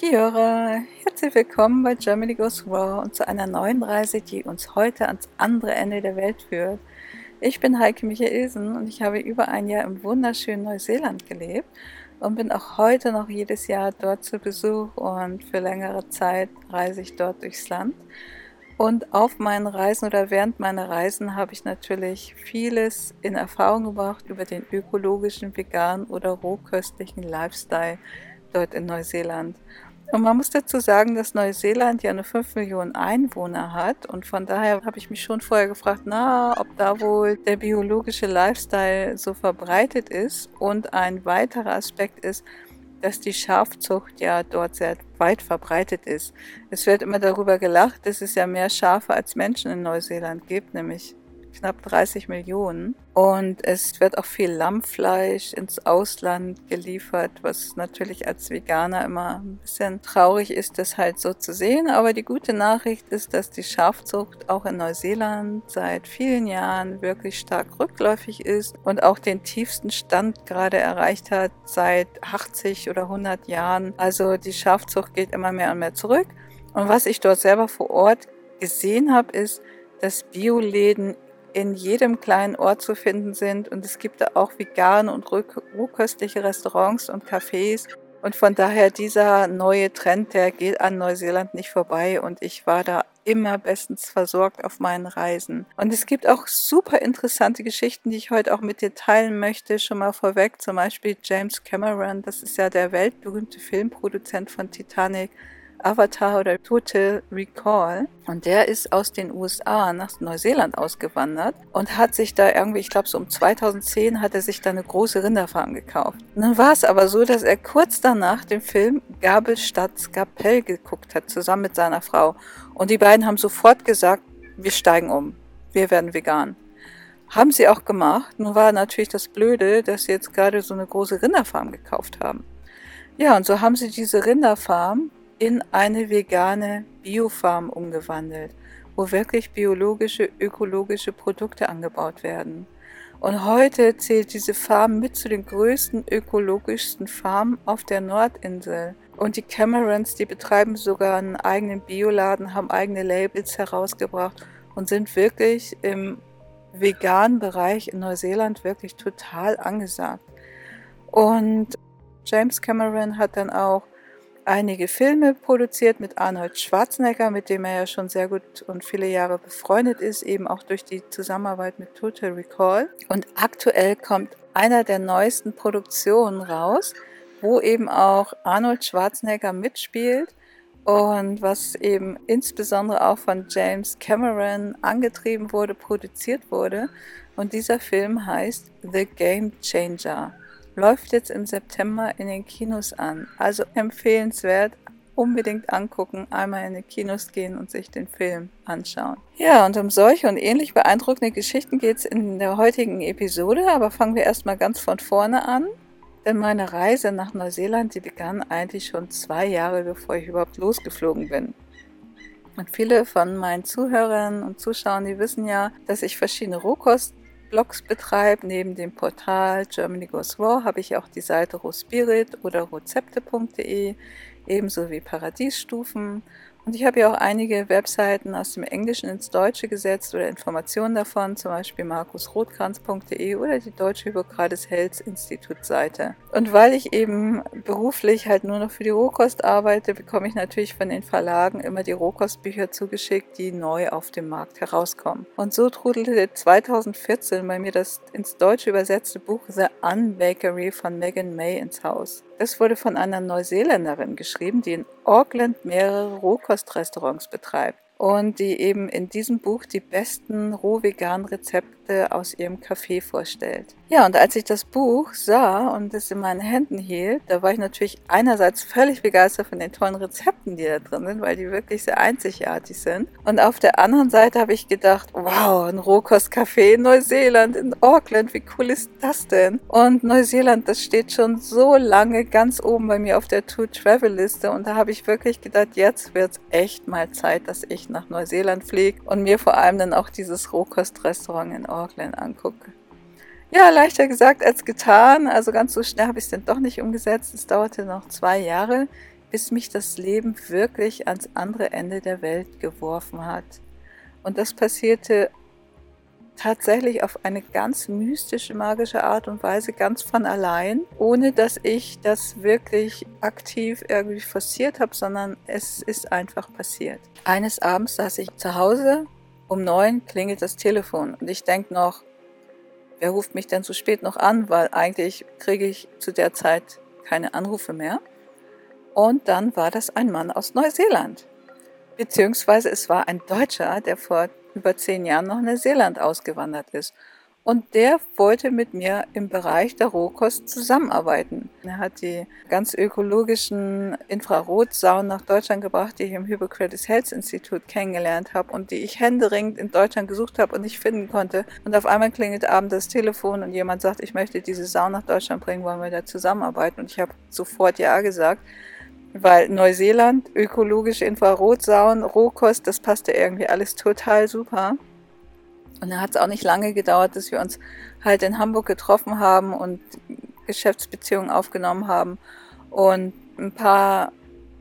Kiora, herzlich willkommen bei Germany Goes Raw und zu einer neuen Reise, die uns heute ans andere Ende der Welt führt. Ich bin Heike Michaelsen und ich habe über ein Jahr im wunderschönen Neuseeland gelebt und bin auch heute noch jedes Jahr dort zu Besuch und für längere Zeit reise ich dort durchs Land. Und auf meinen Reisen oder während meiner Reisen habe ich natürlich vieles in Erfahrung gebracht über den ökologischen, veganen oder rohköstlichen Lifestyle dort in Neuseeland. Und man muss dazu sagen, dass Neuseeland ja nur 5 Millionen Einwohner hat. Und von daher habe ich mich schon vorher gefragt, na, ob da wohl der biologische Lifestyle so verbreitet ist. Und ein weiterer Aspekt ist, dass die Schafzucht ja dort sehr weit verbreitet ist. Es wird immer darüber gelacht, dass es ja mehr Schafe als Menschen in Neuseeland gibt, nämlich knapp 30 Millionen. Und es wird auch viel Lammfleisch ins Ausland geliefert, was natürlich als Veganer immer ein bisschen traurig ist, das halt so zu sehen. Aber die gute Nachricht ist, dass die Schafzucht auch in Neuseeland seit vielen Jahren wirklich stark rückläufig ist und auch den tiefsten Stand gerade erreicht hat seit 80 oder 100 Jahren. Also die Schafzucht geht immer mehr und mehr zurück. Und was ich dort selber vor Ort gesehen habe, ist, dass Bioläden in jedem kleinen Ort zu finden sind und es gibt da auch vegane und rohköstliche Restaurants und Cafés und von daher dieser neue Trend, der geht an Neuseeland nicht vorbei und ich war da immer bestens versorgt auf meinen Reisen. Und es gibt auch super interessante Geschichten, die ich heute auch mit dir teilen möchte. Schon mal vorweg, zum Beispiel James Cameron, das ist ja der weltberühmte Filmproduzent von Titanic Avatar oder Total Recall. Und der ist aus den USA nach Neuseeland ausgewandert und hat sich da irgendwie, ich glaube so um 2010, hat er sich da eine große Rinderfarm gekauft. Und dann war es aber so, dass er kurz danach den Film Gabel statt Skapell geguckt hat, zusammen mit seiner Frau. Und die beiden haben sofort gesagt, wir steigen um, wir werden vegan. Haben sie auch gemacht. Nun war natürlich das Blöde, dass sie jetzt gerade so eine große Rinderfarm gekauft haben. Ja, und so haben sie diese Rinderfarm in eine vegane Biofarm umgewandelt, wo wirklich biologische, ökologische Produkte angebaut werden. Und heute zählt diese Farm mit zu den größten ökologischsten Farmen auf der Nordinsel. Und die Camerons, die betreiben sogar einen eigenen Bioladen, haben eigene Labels herausgebracht und sind wirklich im veganen Bereich in Neuseeland wirklich total angesagt. Und James Cameron hat dann auch einige Filme produziert mit Arnold Schwarzenegger, mit dem er ja schon sehr gut und viele Jahre befreundet ist, eben auch durch die Zusammenarbeit mit Total Recall. Und aktuell kommt einer der neuesten Produktionen raus, wo eben auch Arnold Schwarzenegger mitspielt und was eben insbesondere auch von James Cameron angetrieben wurde, produziert wurde. Und dieser Film heißt The Game Changer läuft jetzt im September in den Kinos an. Also empfehlenswert, unbedingt angucken, einmal in die Kinos gehen und sich den Film anschauen. Ja, und um solche und ähnlich beeindruckende Geschichten geht es in der heutigen Episode, aber fangen wir erstmal ganz von vorne an. Denn meine Reise nach Neuseeland, die begann eigentlich schon zwei Jahre, bevor ich überhaupt losgeflogen bin. Und viele von meinen Zuhörern und Zuschauern, die wissen ja, dass ich verschiedene Rohkost Blogs betreibe. Neben dem Portal Germany Goes Raw habe ich auch die Seite rohspirit oder rozepte.de, ebenso wie Paradiesstufen und ich habe ja auch einige Webseiten aus dem Englischen ins Deutsche gesetzt oder Informationen davon, zum Beispiel markusrotkranz.de oder die Deutsche Hippokrates Health Institut Seite. Und weil ich eben beruflich halt nur noch für die Rohkost arbeite, bekomme ich natürlich von den Verlagen immer die Rohkostbücher zugeschickt, die neu auf dem Markt herauskommen. Und so trudelte 2014 bei mir das ins Deutsche übersetzte Buch The Unbakery von Megan May ins Haus. Das wurde von einer Neuseeländerin geschrieben, die in Auckland mehrere Rohkostrestaurants betreibt und die eben in diesem Buch die besten roh-veganen Rezepte aus ihrem Café vorstellt. Ja, und als ich das Buch sah und es in meinen Händen hielt, da war ich natürlich einerseits völlig begeistert von den tollen Rezepten, die da drin sind, weil die wirklich sehr einzigartig sind. Und auf der anderen Seite habe ich gedacht, wow, ein Rohkostcafé in Neuseeland, in Auckland, wie cool ist das denn? Und Neuseeland, das steht schon so lange ganz oben bei mir auf der To-Travel-Liste und da habe ich wirklich gedacht, jetzt wird es echt mal Zeit, dass ich nach Neuseeland fliege und mir vor allem dann auch dieses Rohkostrestaurant in Auckland angucke. Ja, leichter gesagt als getan. Also ganz so schnell habe ich es dann doch nicht umgesetzt. Es dauerte noch zwei Jahre, bis mich das Leben wirklich ans andere Ende der Welt geworfen hat. Und das passierte tatsächlich auf eine ganz mystische, magische Art und Weise, ganz von allein, ohne dass ich das wirklich aktiv irgendwie forciert habe, sondern es ist einfach passiert. Eines Abends saß ich zu Hause, um neun klingelt das Telefon und ich denke noch, wer ruft mich denn so spät noch an, weil eigentlich kriege ich zu der Zeit keine Anrufe mehr. Und dann war das ein Mann aus Neuseeland. Beziehungsweise es war ein Deutscher, der vor über zehn Jahren nach Neuseeland ausgewandert ist. Und der wollte mit mir im Bereich der Rohkost zusammenarbeiten. Er hat die ganz ökologischen Infrarotsaunen nach Deutschland gebracht, die ich im Hippocrates Health Institute kennengelernt habe und die ich händeringend in Deutschland gesucht habe und nicht finden konnte. Und auf einmal klingelt abends das Telefon und jemand sagt, ich möchte diese Sauna nach Deutschland bringen, wollen wir da zusammenarbeiten? Und ich habe sofort Ja gesagt weil Neuseeland, ökologische Infrarotsaunen, Rohkost, das passte irgendwie alles total super. Und da hat es auch nicht lange gedauert, dass wir uns halt in Hamburg getroffen haben und Geschäftsbeziehungen aufgenommen haben. Und ein paar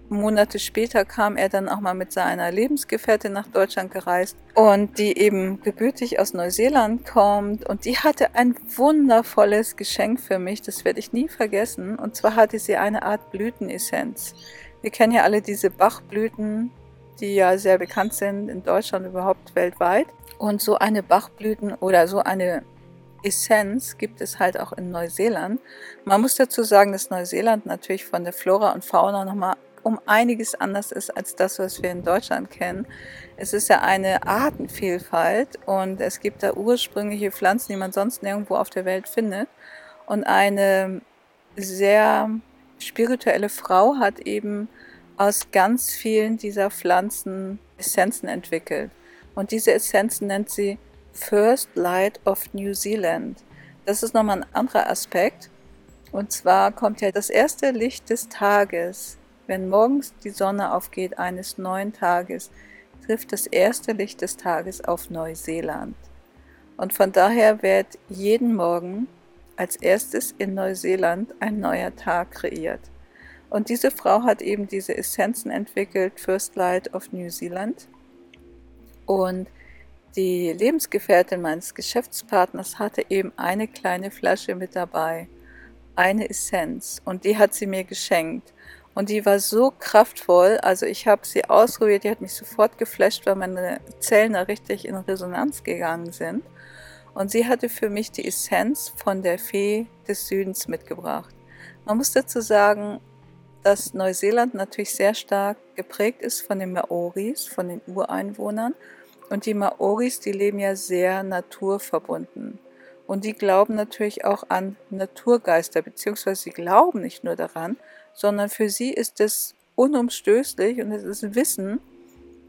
Monate später kam er dann auch mal mit seiner Lebensgefährtin nach Deutschland gereist und die eben gebürtig aus Neuseeland kommt und die hatte ein wundervolles Geschenk für mich, das werde ich nie vergessen. Und zwar hatte sie eine Art Blütenessenz. Wir kennen ja alle diese Bachblüten, die ja sehr bekannt sind in Deutschland überhaupt weltweit. Und so eine Bachblüten oder so eine Essenz gibt es halt auch in Neuseeland. Man muss dazu sagen, dass Neuseeland natürlich von der Flora und Fauna nochmal um einiges anders ist als das, was wir in Deutschland kennen. Es ist ja eine Artenvielfalt und es gibt da ursprüngliche Pflanzen, die man sonst nirgendwo auf der Welt findet. Und eine sehr spirituelle Frau hat eben aus ganz vielen dieser Pflanzen Essenzen entwickelt. Und diese Essenzen nennt sie First Light of New Zealand. Das ist nochmal ein anderer Aspekt. Und zwar kommt ja das erste Licht des Tages wenn morgens die Sonne aufgeht eines neuen Tages, trifft das erste Licht des Tages auf Neuseeland. Und von daher wird jeden Morgen als erstes in Neuseeland ein neuer Tag kreiert. Und diese Frau hat eben diese Essenzen entwickelt, First Light of New Zealand. Und die Lebensgefährtin meines Geschäftspartners hatte eben eine kleine Flasche mit dabei, eine Essenz. Und die hat sie mir geschenkt. Und die war so kraftvoll. Also ich habe sie ausprobiert, die hat mich sofort geflasht, weil meine Zellen da richtig in Resonanz gegangen sind. Und sie hatte für mich die Essenz von der Fee des Südens mitgebracht. Man muss dazu sagen, dass Neuseeland natürlich sehr stark geprägt ist von den Maoris, von den Ureinwohnern. Und die Maoris, die leben ja sehr naturverbunden. Und die glauben natürlich auch an Naturgeister, beziehungsweise sie glauben nicht nur daran, sondern für sie ist es unumstößlich und es ist Wissen,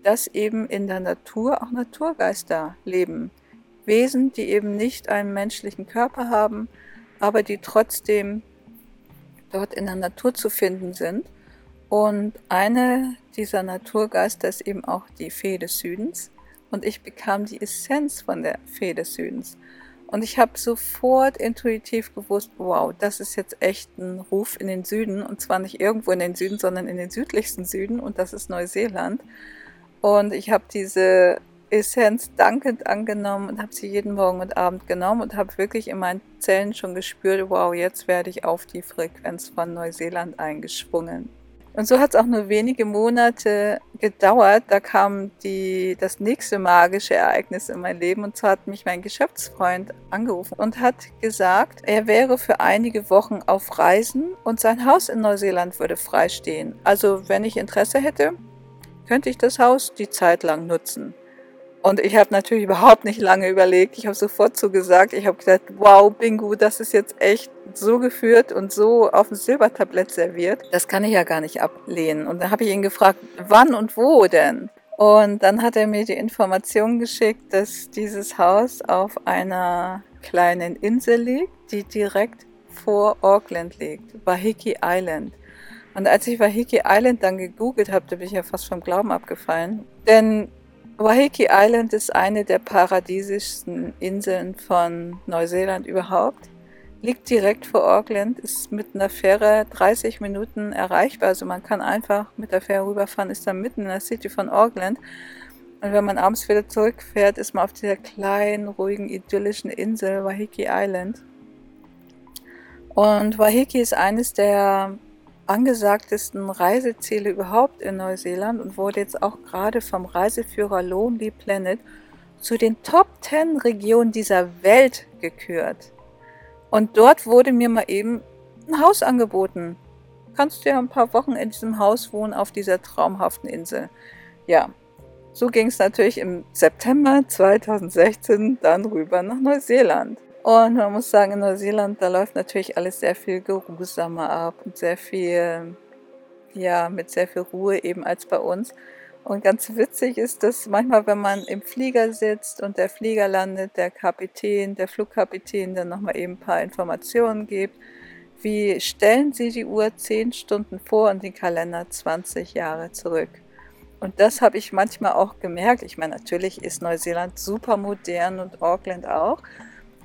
dass eben in der Natur auch Naturgeister leben. Wesen, die eben nicht einen menschlichen Körper haben, aber die trotzdem dort in der Natur zu finden sind. Und eine dieser Naturgeister ist eben auch die Fee des Südens. Und ich bekam die Essenz von der Fee des Südens. Und ich habe sofort intuitiv gewusst, wow, das ist jetzt echt ein Ruf in den Süden. Und zwar nicht irgendwo in den Süden, sondern in den südlichsten Süden. Und das ist Neuseeland. Und ich habe diese Essenz dankend angenommen und habe sie jeden Morgen und Abend genommen und habe wirklich in meinen Zellen schon gespürt, wow, jetzt werde ich auf die Frequenz von Neuseeland eingeschwungen. Und so hat es auch nur wenige Monate gedauert. Da kam die, das nächste magische Ereignis in mein Leben. Und zwar hat mich mein Geschäftsfreund angerufen und hat gesagt, er wäre für einige Wochen auf Reisen und sein Haus in Neuseeland würde freistehen. Also wenn ich Interesse hätte, könnte ich das Haus die Zeit lang nutzen. Und ich habe natürlich überhaupt nicht lange überlegt. Ich habe sofort zugesagt. Ich habe gesagt, wow, Bingo, das ist jetzt echt so geführt und so auf dem Silbertablett serviert. Das kann ich ja gar nicht ablehnen. Und dann habe ich ihn gefragt, wann und wo denn? Und dann hat er mir die Information geschickt, dass dieses Haus auf einer kleinen Insel liegt, die direkt vor Auckland liegt, Wahiki Island. Und als ich Wahiki Island dann gegoogelt habe, da bin ich ja fast vom Glauben abgefallen. Denn Waiheke Island ist eine der paradiesischsten Inseln von Neuseeland überhaupt. liegt direkt vor Auckland, ist mit einer Fähre 30 Minuten erreichbar. Also man kann einfach mit der Fähre rüberfahren, ist dann mitten in der City von Auckland. Und wenn man abends wieder zurückfährt, ist man auf dieser kleinen, ruhigen, idyllischen Insel Wahiki Island. Und Wahiki ist eines der angesagtesten Reiseziele überhaupt in Neuseeland und wurde jetzt auch gerade vom Reiseführer Lonely Planet zu den Top 10 Regionen dieser Welt gekürt. Und dort wurde mir mal eben ein Haus angeboten. Kannst du ja ein paar Wochen in diesem Haus wohnen auf dieser traumhaften Insel. Ja, so ging es natürlich im September 2016 dann rüber nach Neuseeland. Und man muss sagen, in Neuseeland, da läuft natürlich alles sehr viel geruhsamer ab und sehr viel, ja, mit sehr viel Ruhe eben als bei uns. Und ganz witzig ist, dass manchmal, wenn man im Flieger sitzt und der Flieger landet, der Kapitän, der Flugkapitän dann nochmal eben ein paar Informationen gibt, wie stellen Sie die Uhr 10 Stunden vor und den Kalender 20 Jahre zurück. Und das habe ich manchmal auch gemerkt. Ich meine, natürlich ist Neuseeland super modern und Auckland auch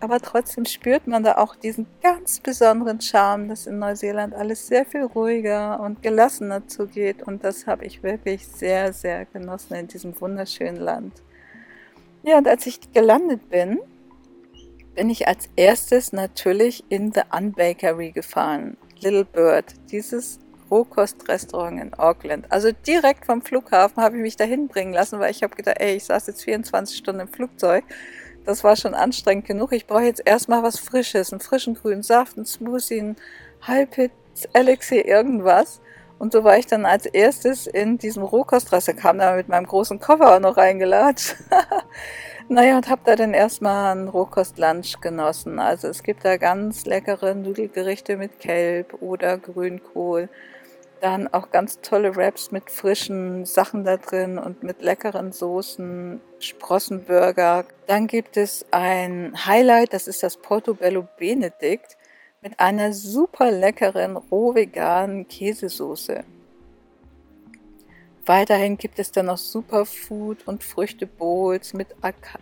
aber trotzdem spürt man da auch diesen ganz besonderen Charme, dass in Neuseeland alles sehr viel ruhiger und gelassener zugeht. Und das habe ich wirklich sehr, sehr genossen in diesem wunderschönen Land. Ja, und als ich gelandet bin, bin ich als erstes natürlich in The Unbakery gefahren. Little Bird, dieses Rohkostrestaurant in Auckland. Also direkt vom Flughafen habe ich mich dahin bringen lassen, weil ich habe gedacht, ey, ich saß jetzt 24 Stunden im Flugzeug das war schon anstrengend genug. Ich brauche jetzt erstmal was Frisches, einen frischen grünen Saft, einen Smoothie, einen Halbpitz, Elixier, irgendwas. Und so war ich dann als erstes in diesem Rohkostreste, kam da mit meinem großen Koffer auch noch reingelatscht. naja, und habe da dann erstmal einen Rohkostlunch genossen. Also es gibt da ganz leckere Nudelgerichte mit Kelb oder Grünkohl. Dann auch ganz tolle Wraps mit frischen Sachen da drin und mit leckeren Soßen, Sprossenburger. Dann gibt es ein Highlight, das ist das Portobello Benedict mit einer super leckeren roh-veganen Käsesoße. Weiterhin gibt es dann noch Superfood und Früchtebowls mit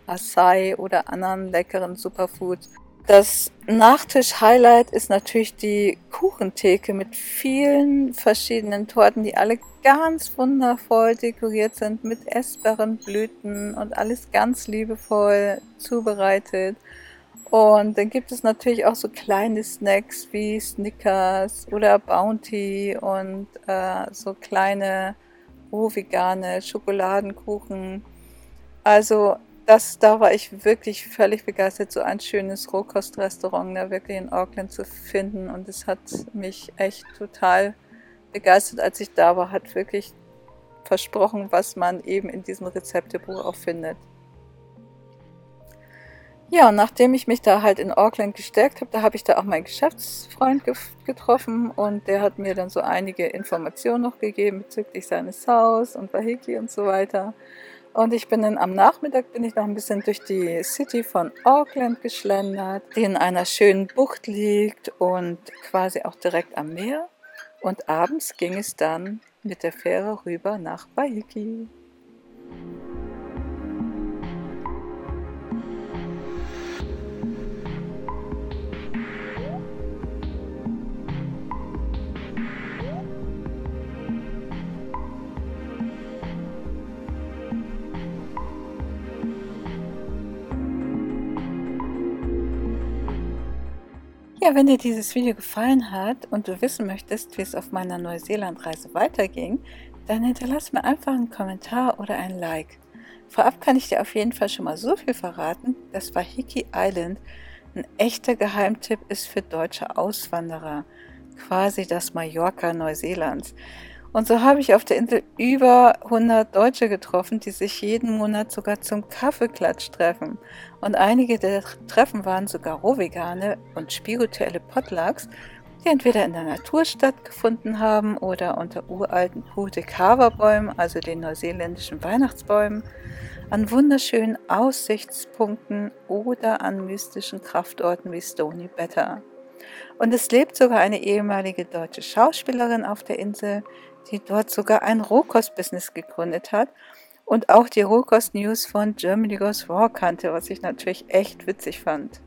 Acai oder anderen leckeren Superfoods. Das Nachtisch-Highlight ist natürlich die Kuchentheke mit vielen verschiedenen Torten, die alle ganz wundervoll dekoriert sind mit essbaren Blüten und alles ganz liebevoll zubereitet. Und dann gibt es natürlich auch so kleine Snacks wie Snickers oder Bounty und äh, so kleine roh-vegane Schokoladenkuchen. Also das, da war ich wirklich völlig begeistert, so ein schönes Rohkostrestaurant da wirklich in Auckland zu finden. Und es hat mich echt total begeistert, als ich da war, hat wirklich versprochen, was man eben in diesem Rezeptebuch auch findet. Ja, und nachdem ich mich da halt in Auckland gestärkt habe, da habe ich da auch meinen Geschäftsfreund getroffen und der hat mir dann so einige Informationen noch gegeben bezüglich seines Haus und Wahiki und so weiter. Und ich bin dann am Nachmittag bin ich noch ein bisschen durch die City von Auckland geschlendert, die in einer schönen Bucht liegt und quasi auch direkt am Meer. Und abends ging es dann mit der Fähre rüber nach Waiheke. Ja, wenn dir dieses Video gefallen hat und du wissen möchtest, wie es auf meiner Neuseeland-Reise weiterging, dann hinterlass mir einfach einen Kommentar oder ein Like. Vorab kann ich dir auf jeden Fall schon mal so viel verraten, dass Wahiki Island ein echter Geheimtipp ist für deutsche Auswanderer, quasi das Mallorca Neuseelands. Und so habe ich auf der Insel über 100 Deutsche getroffen, die sich jeden Monat sogar zum Kaffeeklatsch treffen. Und einige der Treffen waren sogar rohvegane und spirituelle Potlucks, die entweder in der Natur stattgefunden haben oder unter uralten Hute-Kava-Bäumen, also den neuseeländischen Weihnachtsbäumen, an wunderschönen Aussichtspunkten oder an mystischen Kraftorten wie Stony Better. Und es lebt sogar eine ehemalige deutsche Schauspielerin auf der Insel, die dort sogar ein Rohkost-Business gegründet hat und auch die Rohkost-News von Germany Goes Raw kannte, was ich natürlich echt witzig fand.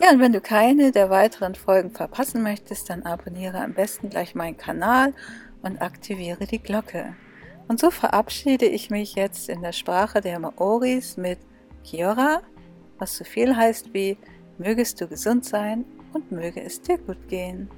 Ja, und wenn du keine der weiteren Folgen verpassen möchtest, dann abonniere am besten gleich meinen Kanal und aktiviere die Glocke. Und so verabschiede ich mich jetzt in der Sprache der Maoris mit Kiora, was so viel heißt wie mögest du gesund sein und möge es dir gut gehen.